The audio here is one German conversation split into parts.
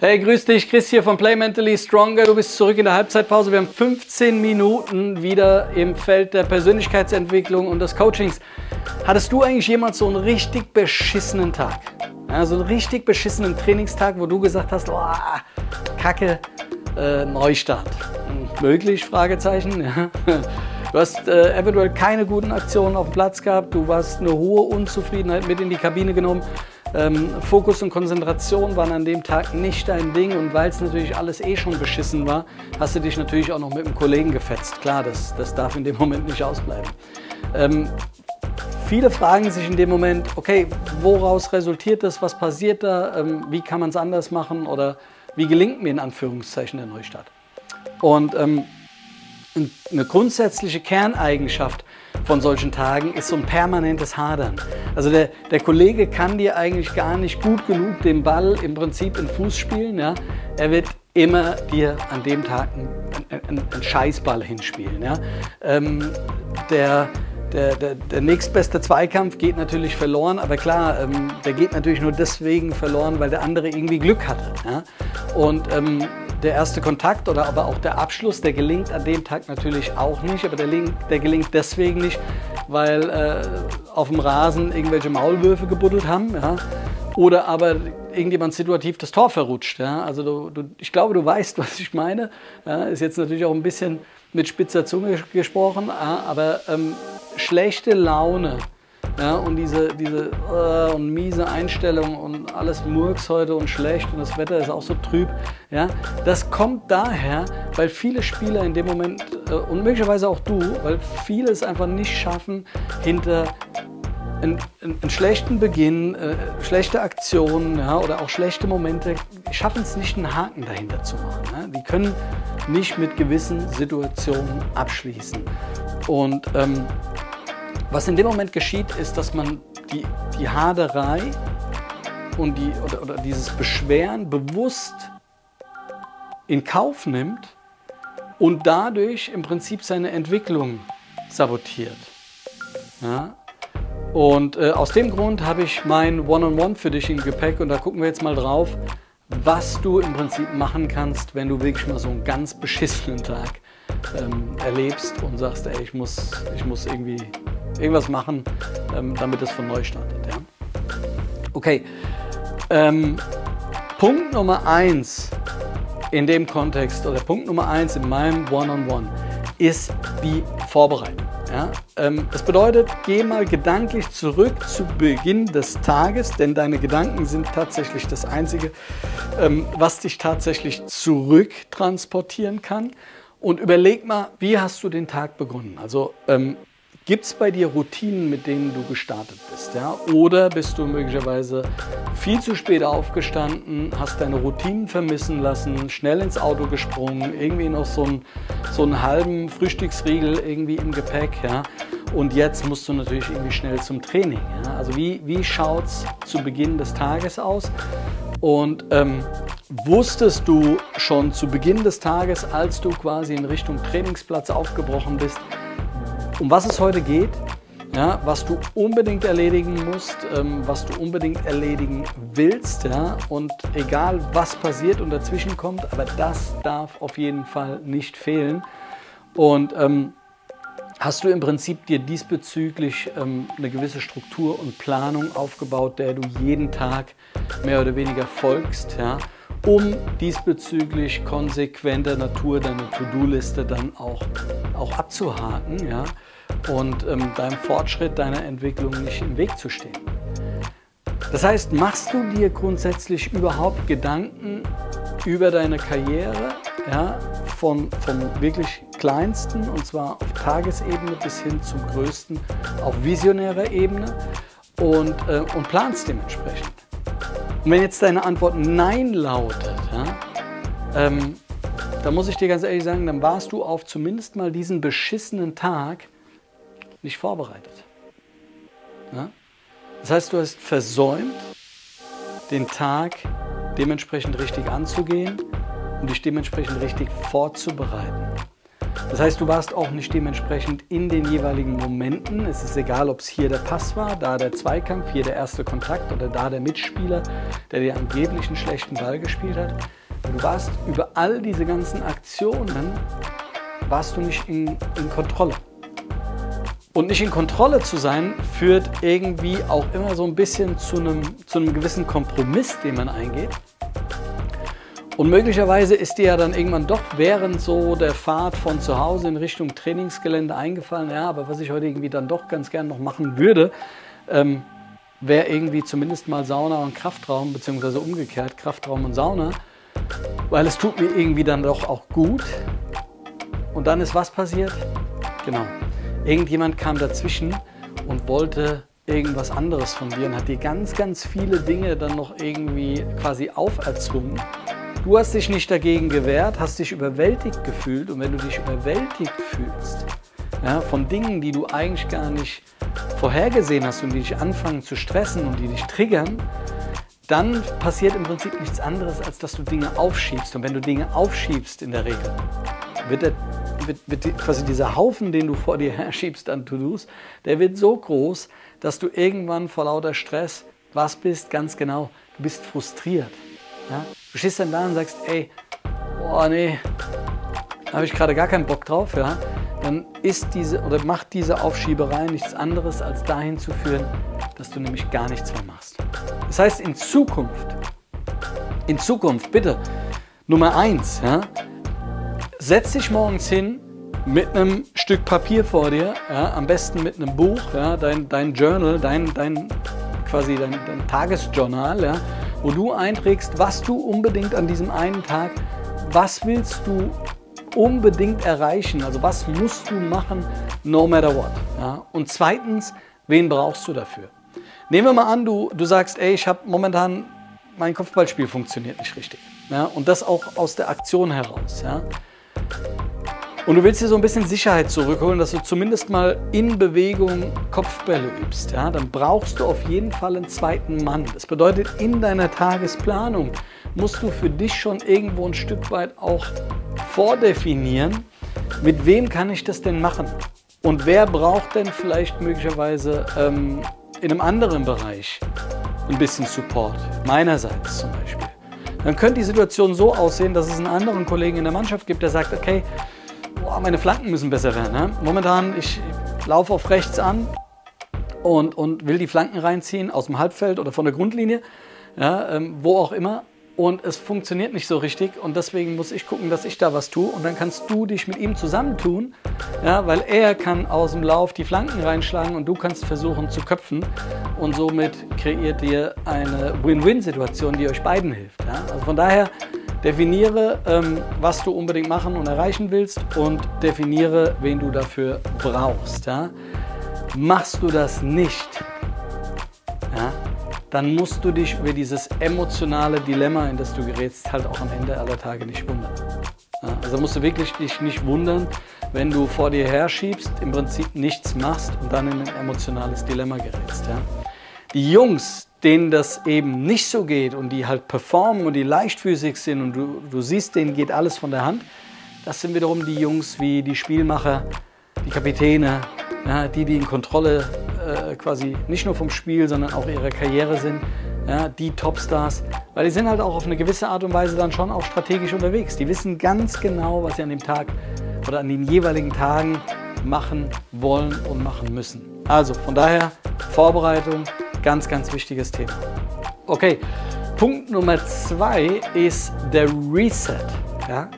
Hey, grüß dich, Chris hier von Play Mentally Stronger. Du bist zurück in der Halbzeitpause. Wir haben 15 Minuten wieder im Feld der Persönlichkeitsentwicklung und des Coachings. Hattest du eigentlich jemals so einen richtig beschissenen Tag? Ja, so einen richtig beschissenen Trainingstag, wo du gesagt hast, oh, Kacke, äh, Neustart. Hm, möglich? Fragezeichen. Du hast äh, eventuell keine guten Aktionen auf dem Platz gehabt. Du warst eine hohe Unzufriedenheit mit in die Kabine genommen. Ähm, Fokus und Konzentration waren an dem Tag nicht dein Ding und weil es natürlich alles eh schon beschissen war, hast du dich natürlich auch noch mit einem Kollegen gefetzt. Klar, das, das darf in dem Moment nicht ausbleiben. Ähm, viele fragen sich in dem Moment, okay, woraus resultiert das, was passiert da, ähm, wie kann man es anders machen oder wie gelingt mir in Anführungszeichen der Neustart. Und ähm, eine grundsätzliche Kerneigenschaft von solchen Tagen ist so ein permanentes Hadern. Also der, der Kollege kann dir eigentlich gar nicht gut genug den Ball im Prinzip in Fuß spielen. Ja? Er wird immer dir an dem Tag einen, einen, einen Scheißball hinspielen. Ja? Ähm, der, der, der, der nächstbeste Zweikampf geht natürlich verloren, aber klar, ähm, der geht natürlich nur deswegen verloren, weil der andere irgendwie Glück hatte. Ja? Und ähm, der erste Kontakt oder aber auch der Abschluss, der gelingt an dem Tag natürlich auch nicht, aber der, der gelingt deswegen nicht, weil äh, auf dem Rasen irgendwelche Maulwürfe gebuddelt haben. Ja? Oder aber irgendjemand situativ das Tor verrutscht. Ja? Also du, du, ich glaube, du weißt, was ich meine. Ja? Ist jetzt natürlich auch ein bisschen mit spitzer Zunge gesprochen, aber ähm, schlechte Laune ja, und diese, diese äh, und miese Einstellung und alles Murks heute und schlecht und das Wetter ist auch so trüb. Ja, das kommt daher, weil viele Spieler in dem Moment äh, und möglicherweise auch du, weil viele es einfach nicht schaffen, hinter einen, einen schlechten Beginn, äh, schlechte Aktionen ja, oder auch schlechte Momente, schaffen es nicht, einen Haken dahinter zu machen. Ja. Die können nicht mit gewissen Situationen abschließen. Und ähm, was in dem Moment geschieht, ist, dass man die, die Haderei und die, oder, oder dieses Beschweren bewusst in Kauf nimmt und dadurch im Prinzip seine Entwicklung sabotiert. Ja? Und äh, aus dem Grund habe ich mein One-on-One -on -One für dich im Gepäck und da gucken wir jetzt mal drauf, was du im Prinzip machen kannst, wenn du wirklich mal so einen ganz beschissenen Tag ähm, erlebst und sagst, ey, ich muss, ich muss irgendwie irgendwas machen, ähm, damit es von neu startet. Ja? Okay, ähm, Punkt Nummer eins in dem Kontext oder Punkt Nummer eins in meinem One-on-One -on -One ist die Vorbereitung. Ja? Ähm, das bedeutet, geh mal gedanklich zurück zu Beginn des Tages, denn deine Gedanken sind tatsächlich das Einzige, ähm, was dich tatsächlich zurücktransportieren kann. Und überleg mal, wie hast du den Tag begonnen? Also ähm, Gibt es bei dir Routinen, mit denen du gestartet bist? Ja? Oder bist du möglicherweise viel zu spät aufgestanden, hast deine Routinen vermissen lassen, schnell ins Auto gesprungen, irgendwie noch so einen, so einen halben Frühstücksriegel irgendwie im Gepäck? Ja? Und jetzt musst du natürlich irgendwie schnell zum Training. Ja? Also wie, wie schaut es zu Beginn des Tages aus? Und ähm, wusstest du schon zu Beginn des Tages, als du quasi in Richtung Trainingsplatz aufgebrochen bist, um was es heute geht, ja, was du unbedingt erledigen musst, ähm, was du unbedingt erledigen willst. Ja, und egal was passiert und dazwischen kommt, aber das darf auf jeden Fall nicht fehlen. Und ähm, hast du im Prinzip dir diesbezüglich ähm, eine gewisse Struktur und Planung aufgebaut, der du jeden Tag mehr oder weniger folgst, ja, um diesbezüglich konsequenter Natur deine To-Do-Liste dann auch, auch abzuhaken ja, und ähm, deinem Fortschritt, deiner Entwicklung nicht im Weg zu stehen. Das heißt, machst du dir grundsätzlich überhaupt Gedanken über deine Karriere, ja, von, vom wirklich kleinsten und zwar auf Tagesebene bis hin zum größten auf visionärer Ebene und, äh, und planst dementsprechend. Und wenn jetzt deine Antwort Nein lautet, ja, ähm, dann muss ich dir ganz ehrlich sagen, dann warst du auf zumindest mal diesen beschissenen Tag nicht vorbereitet. Ja? Das heißt, du hast versäumt, den Tag dementsprechend richtig anzugehen und dich dementsprechend richtig vorzubereiten. Das heißt, du warst auch nicht dementsprechend in den jeweiligen Momenten. Es ist egal, ob es hier der Pass war, da der Zweikampf, hier der erste Kontakt oder da der Mitspieler, der dir angeblich einen schlechten Ball gespielt hat. Du warst über all diese ganzen Aktionen, warst du nicht in, in Kontrolle. Und nicht in Kontrolle zu sein, führt irgendwie auch immer so ein bisschen zu einem, zu einem gewissen Kompromiss, den man eingeht. Und möglicherweise ist dir ja dann irgendwann doch während so der Fahrt von zu Hause in Richtung Trainingsgelände eingefallen, ja, aber was ich heute irgendwie dann doch ganz gern noch machen würde, ähm, wäre irgendwie zumindest mal Sauna und Kraftraum, beziehungsweise umgekehrt Kraftraum und Sauna, weil es tut mir irgendwie dann doch auch gut. Und dann ist was passiert? Genau. Irgendjemand kam dazwischen und wollte irgendwas anderes von dir und hat dir ganz, ganz viele Dinge dann noch irgendwie quasi auferzwungen Du hast dich nicht dagegen gewehrt, hast dich überwältigt gefühlt und wenn du dich überwältigt fühlst ja, von Dingen, die du eigentlich gar nicht vorhergesehen hast und die dich anfangen zu stressen und die dich triggern, dann passiert im Prinzip nichts anderes, als dass du Dinge aufschiebst. Und wenn du Dinge aufschiebst in der Regel, wird, der, wird, wird quasi dieser Haufen, den du vor dir herschiebst an To-Dos, der wird so groß, dass du irgendwann vor lauter Stress was bist, ganz genau, du bist frustriert. Ja? Du stehst dann da und sagst, ey, boah, nee, da habe ich gerade gar keinen Bock drauf, ja, dann ist diese oder macht diese Aufschieberei nichts anderes, als dahin zu führen, dass du nämlich gar nichts mehr machst. Das heißt, in Zukunft, in Zukunft, bitte, Nummer eins, ja, setz dich morgens hin mit einem Stück Papier vor dir, ja, am besten mit einem Buch, ja, dein, dein Journal, dein, dein quasi dein, dein Tagesjournal, ja, wo du einträgst, was du unbedingt an diesem einen Tag, was willst du unbedingt erreichen, also was musst du machen, no matter what. Ja? Und zweitens, wen brauchst du dafür? Nehmen wir mal an, du, du sagst, ey, ich habe momentan, mein Kopfballspiel funktioniert nicht richtig. Ja? Und das auch aus der Aktion heraus. Ja? Und du willst dir so ein bisschen Sicherheit zurückholen, dass du zumindest mal in Bewegung Kopfbälle übst. Ja? Dann brauchst du auf jeden Fall einen zweiten Mann. Das bedeutet, in deiner Tagesplanung musst du für dich schon irgendwo ein Stück weit auch vordefinieren, mit wem kann ich das denn machen? Und wer braucht denn vielleicht möglicherweise ähm, in einem anderen Bereich ein bisschen Support? Meinerseits zum Beispiel. Dann könnte die Situation so aussehen, dass es einen anderen Kollegen in der Mannschaft gibt, der sagt, okay, boah, meine Flanken müssen besser werden. Ne? Momentan, ich laufe auf rechts an und, und will die Flanken reinziehen aus dem Halbfeld oder von der Grundlinie, ja, ähm, wo auch immer. Und es funktioniert nicht so richtig und deswegen muss ich gucken, dass ich da was tue. Und dann kannst du dich mit ihm zusammentun, ja, weil er kann aus dem Lauf die Flanken reinschlagen und du kannst versuchen zu köpfen. Und somit kreiert ihr eine Win-Win-Situation, die euch beiden hilft. Ja? Also von daher Definiere, ähm, was du unbedingt machen und erreichen willst und definiere, wen du dafür brauchst. Ja? Machst du das nicht, ja, dann musst du dich über dieses emotionale Dilemma, in das du gerätst, halt auch am Ende aller Tage nicht wundern. Ja? Also musst du wirklich dich nicht wundern, wenn du vor dir herschiebst, im Prinzip nichts machst und dann in ein emotionales Dilemma gerätst. Ja? Die Jungs, denen das eben nicht so geht und die halt performen und die leichtfüßig sind und du, du siehst, denen geht alles von der Hand, das sind wiederum die Jungs wie die Spielmacher, die Kapitäne, ja, die, die in Kontrolle äh, quasi nicht nur vom Spiel, sondern auch ihrer Karriere sind, ja, die Topstars, weil die sind halt auch auf eine gewisse Art und Weise dann schon auch strategisch unterwegs. Die wissen ganz genau, was sie an dem Tag oder an den jeweiligen Tagen machen wollen und machen müssen. Also von daher Vorbereitung, Ganz, ganz wichtiges Thema. Okay, Punkt Nummer zwei ist der Reset. Ja?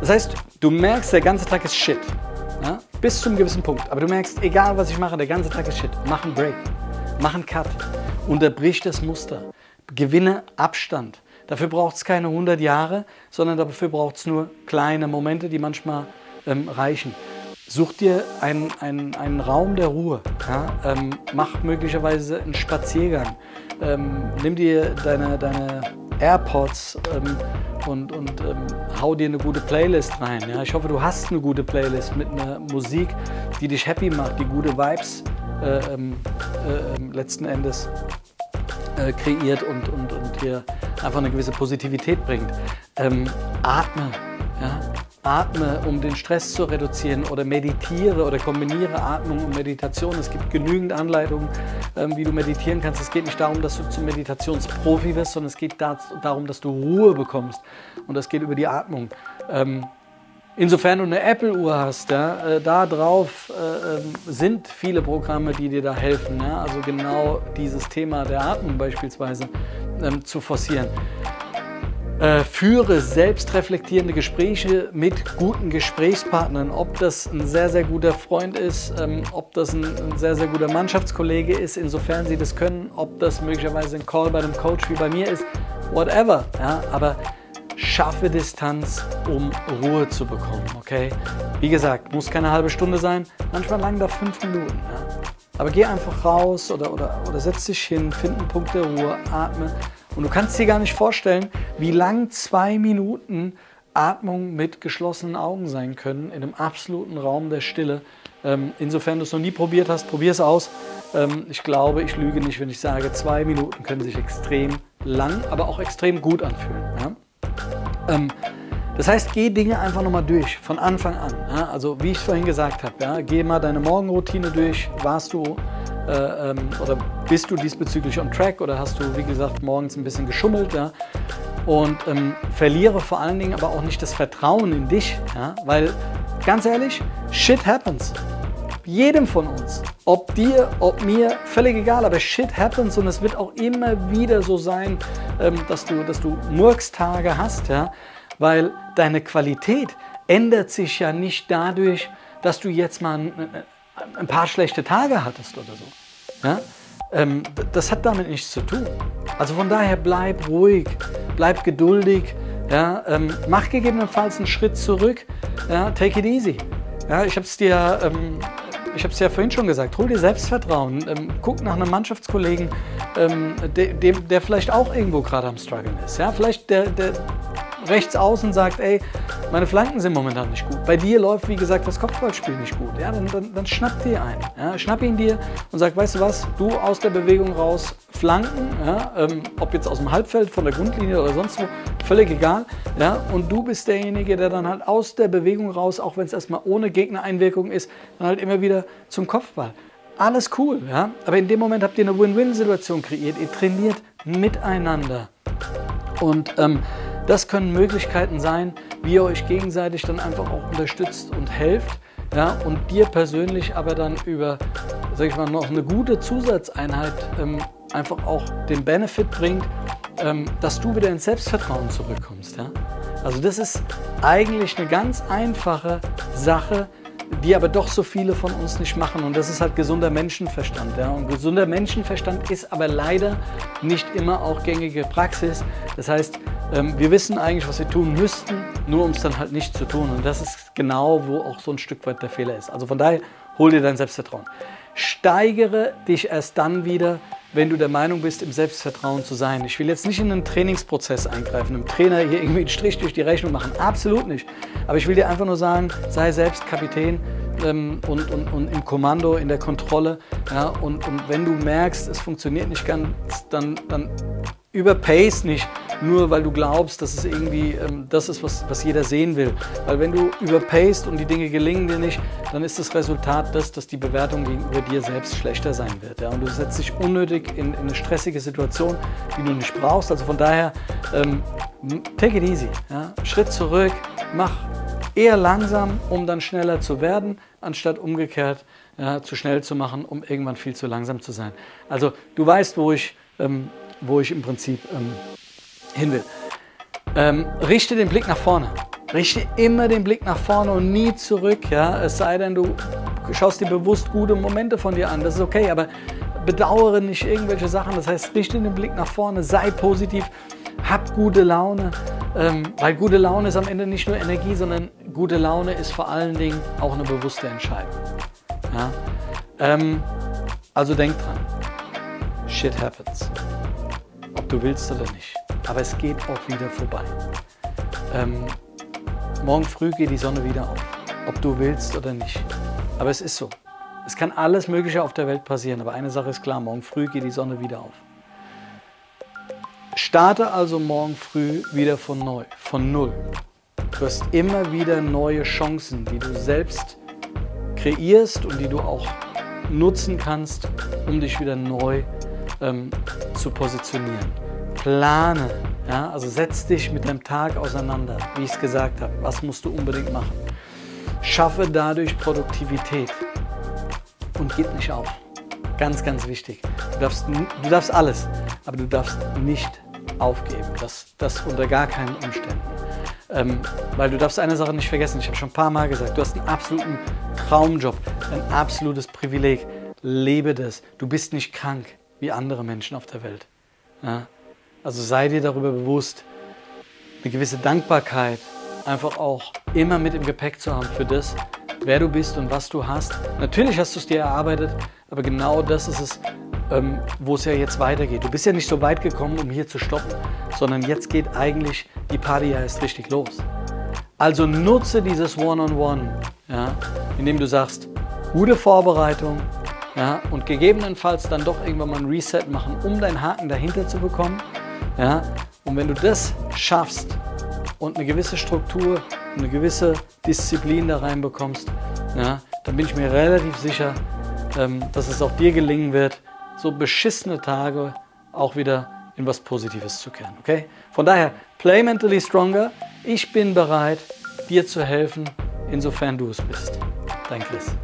Das heißt, du merkst, der ganze Tag ist Shit. Ja? Bis zu einem gewissen Punkt. Aber du merkst, egal was ich mache, der ganze Tag ist Shit. Mach einen Break. Mach einen Cut. Unterbrich das Muster. Gewinne Abstand. Dafür braucht es keine 100 Jahre, sondern dafür braucht es nur kleine Momente, die manchmal ähm, reichen. Such dir einen, einen, einen Raum der Ruhe. Ja? Ähm, mach möglicherweise einen Spaziergang. Ähm, nimm dir deine, deine AirPods ähm, und, und ähm, hau dir eine gute Playlist rein. Ja? Ich hoffe, du hast eine gute Playlist mit einer Musik, die dich happy macht, die gute Vibes äh, ähm, äh, ähm, letzten Endes äh, kreiert und, und, und dir einfach eine gewisse Positivität bringt. atme. Ja? Atme, um den Stress zu reduzieren oder meditiere oder kombiniere Atmung und Meditation. Es gibt genügend Anleitungen, ähm, wie du meditieren kannst. Es geht nicht darum, dass du zum Meditationsprofi wirst, sondern es geht darum, dass du Ruhe bekommst. Und das geht über die Atmung. Ähm, insofern du eine Apple-Uhr hast, ja, äh, da drauf äh, ähm, sind viele Programme, die dir da helfen. Ja, also genau dieses Thema der Atmung beispielsweise zu forcieren. Äh, führe selbstreflektierende Gespräche mit guten Gesprächspartnern. Ob das ein sehr, sehr guter Freund ist, ähm, ob das ein, sehr, sehr guter Mannschaftskollege ist, insofern sie das können, ob das möglicherweise ein Call bei einem Coach wie bei mir ist, whatever. Ja? Aber schaffe Distanz, um Ruhe zu bekommen. Okay? Wie gesagt, muss keine halbe Stunde sein, manchmal lang da fünf Minuten. Ja? Aber geh einfach raus oder, oder, oder setz dich hin, find einen Punkt der Ruhe, atme und du kannst dir gar nicht vorstellen, wie lang zwei Minuten Atmung mit geschlossenen Augen sein können, in einem absoluten Raum der Stille. Ähm, insofern du es noch nie probiert hast, probier es aus. Ähm, ich glaube, ich lüge nicht, wenn ich sage, zwei Minuten können sich extrem lang, aber auch extrem gut anfühlen. Ja? Ähm, das heißt, geh Dinge einfach nochmal durch, von Anfang an. Ja? Also wie ich vorhin gesagt habe, ja? geh mal deine Morgenroutine durch. Warst du äh, ähm, oder bist du diesbezüglich on track oder hast du, wie gesagt, morgens ein bisschen geschummelt? Ja? Und ähm, verliere vor allen Dingen aber auch nicht das Vertrauen in dich, ja? weil ganz ehrlich, shit happens. Jedem von uns. Ob dir, ob mir, völlig egal, aber shit happens und es wird auch immer wieder so sein, ähm, dass, du, dass du Murkstage hast, ja? weil deine Qualität ändert sich ja nicht dadurch, dass du jetzt mal ein, ein paar schlechte Tage hattest oder so. Ja? Ähm, das hat damit nichts zu tun. Also von daher bleib ruhig, bleib geduldig, ja? Ähm, mach gegebenenfalls einen Schritt zurück, ja? take it easy. Ja, ich habe es dir, ähm, ich habe ja vorhin schon gesagt, hol dir Selbstvertrauen, ähm, guck nach einem Mannschaftskollegen, ähm, de, dem, der vielleicht auch irgendwo gerade am struggeln ist. Ja? Vielleicht der, der rechts außen sagt, ey, meine Flanken sind momentan nicht gut. Bei dir läuft, wie gesagt, das Kopfballspiel nicht gut. Ja, dann, dann, dann schnapp dir einen. Ja, schnapp ihn dir und sag, weißt du was, du aus der Bewegung raus, Flanken, ja, ähm, ob jetzt aus dem Halbfeld, von der Grundlinie oder sonst wo, völlig egal. Ja, und du bist derjenige, der dann halt aus der Bewegung raus, auch wenn es erstmal ohne Gegnereinwirkung ist, dann halt immer wieder zum Kopfball. Alles cool, ja. Aber in dem Moment habt ihr eine Win-Win-Situation kreiert. Ihr trainiert miteinander. Und ähm, das können Möglichkeiten sein, wie ihr euch gegenseitig dann einfach auch unterstützt und helft. Ja, und dir persönlich aber dann über, sag ich mal, noch eine gute Zusatzeinheit ähm, einfach auch den Benefit bringt, ähm, dass du wieder ins Selbstvertrauen zurückkommst. Ja? Also das ist eigentlich eine ganz einfache Sache, die aber doch so viele von uns nicht machen. Und das ist halt gesunder Menschenverstand. Ja? Und gesunder Menschenverstand ist aber leider nicht immer auch gängige Praxis. Das heißt, ähm, wir wissen eigentlich, was wir tun müssten, nur um es dann halt nicht zu tun. Und das ist genau, wo auch so ein Stück weit der Fehler ist. Also von daher, hol dir dein Selbstvertrauen. Steigere dich erst dann wieder, wenn du der Meinung bist, im Selbstvertrauen zu sein. Ich will jetzt nicht in einen Trainingsprozess eingreifen, einem Trainer hier irgendwie einen Strich durch die Rechnung machen. Absolut nicht. Aber ich will dir einfach nur sagen, sei selbst Kapitän ähm, und, und, und im Kommando, in der Kontrolle. Ja, und, und wenn du merkst, es funktioniert nicht ganz, dann, dann überpace nicht, nur weil du glaubst, dass es irgendwie ähm, das ist, was, was jeder sehen will. Weil wenn du überpaced und die Dinge gelingen dir nicht, dann ist das Resultat das, dass die Bewertung gegenüber dir selbst schlechter sein wird. Ja? Und du setzt dich unnötig in, in, eine stressige Situation, die du nicht brauchst. Also von daher, ähm, take it easy. Ja? Schritt zurück, mach eher langsam, um dann schneller zu werden, anstatt umgekehrt ja, zu schnell zu machen, um irgendwann viel zu langsam zu sein. Also du weißt, wo ich ähm, wo ich im Prinzip ähm, hin will. Ähm, richte den Blick nach vorne. Richte immer den Blick nach vorne und nie zurück. Ja? Es sei denn, du schaust dir bewusst gute Momente von dir an. Das ist okay, aber bedauere nicht irgendwelche Sachen. Das heißt, richte den Blick nach vorne, sei positiv, hab gute Laune. Ähm, weil gute Laune ist am Ende nicht nur Energie, sondern gute Laune ist vor allen Dingen auch eine bewusste Entscheidung. Ja? Ähm, also denk dran. Shit happens ob du willst oder nicht. Aber es geht auch wieder vorbei. Ähm, morgen früh geht die Sonne wieder auf, ob du willst oder nicht. Aber es ist so. Es kann alles Mögliche auf der Welt passieren, aber eine Sache ist klar, morgen früh geht die Sonne wieder auf. Starte also morgen früh wieder von neu, von null. Du hast immer wieder neue Chancen, die du selbst kreierst und die du auch nutzen kannst, um dich wieder neu ähm, zu positionieren. Plane, ja, also setz dich mit deinem Tag auseinander, wie ich es gesagt habe. Was musst du unbedingt machen? Schaffe dadurch Produktivität und gib nicht auf. Ganz, ganz wichtig. Du darfst, du darfst alles, aber du darfst nicht aufgeben. Das, das unter gar keinen Umständen. Ähm, weil du darfst eine Sache nicht vergessen, ich habe schon ein paar Mal gesagt, du hast einen absoluten Traumjob, ein absolutes Privileg. Lebe das. Du bist nicht krank wie andere Menschen auf der Welt. Ja? Also sei dir darüber bewusst, eine gewisse Dankbarkeit einfach auch immer mit im Gepäck zu haben für das, wer du bist und was du hast. Natürlich hast du es dir erarbeitet, aber genau das ist es, ähm, wo es ja jetzt weitergeht. Du bist ja nicht so weit gekommen, um hier zu stoppen, sondern jetzt geht eigentlich die Party ja erst richtig los. Also nutze dieses One-on-One, -on -One, ja, indem du sagst, gute Vorbereitung ja, und gegebenenfalls dann doch irgendwann mal ein Reset machen, um deinen Haken dahinter zu bekommen. Ja. Und wenn du das schaffst und eine gewisse Struktur, eine gewisse Disziplin da reinbekommst, ja, dann bin ich mir relativ sicher, ähm, dass es auch dir gelingen wird, so beschissene Tage auch wieder in was Positives zu kehren. Okay? Von daher, play mentally stronger. Ich bin bereit, dir zu helfen, insofern du es bist. Dein Chris.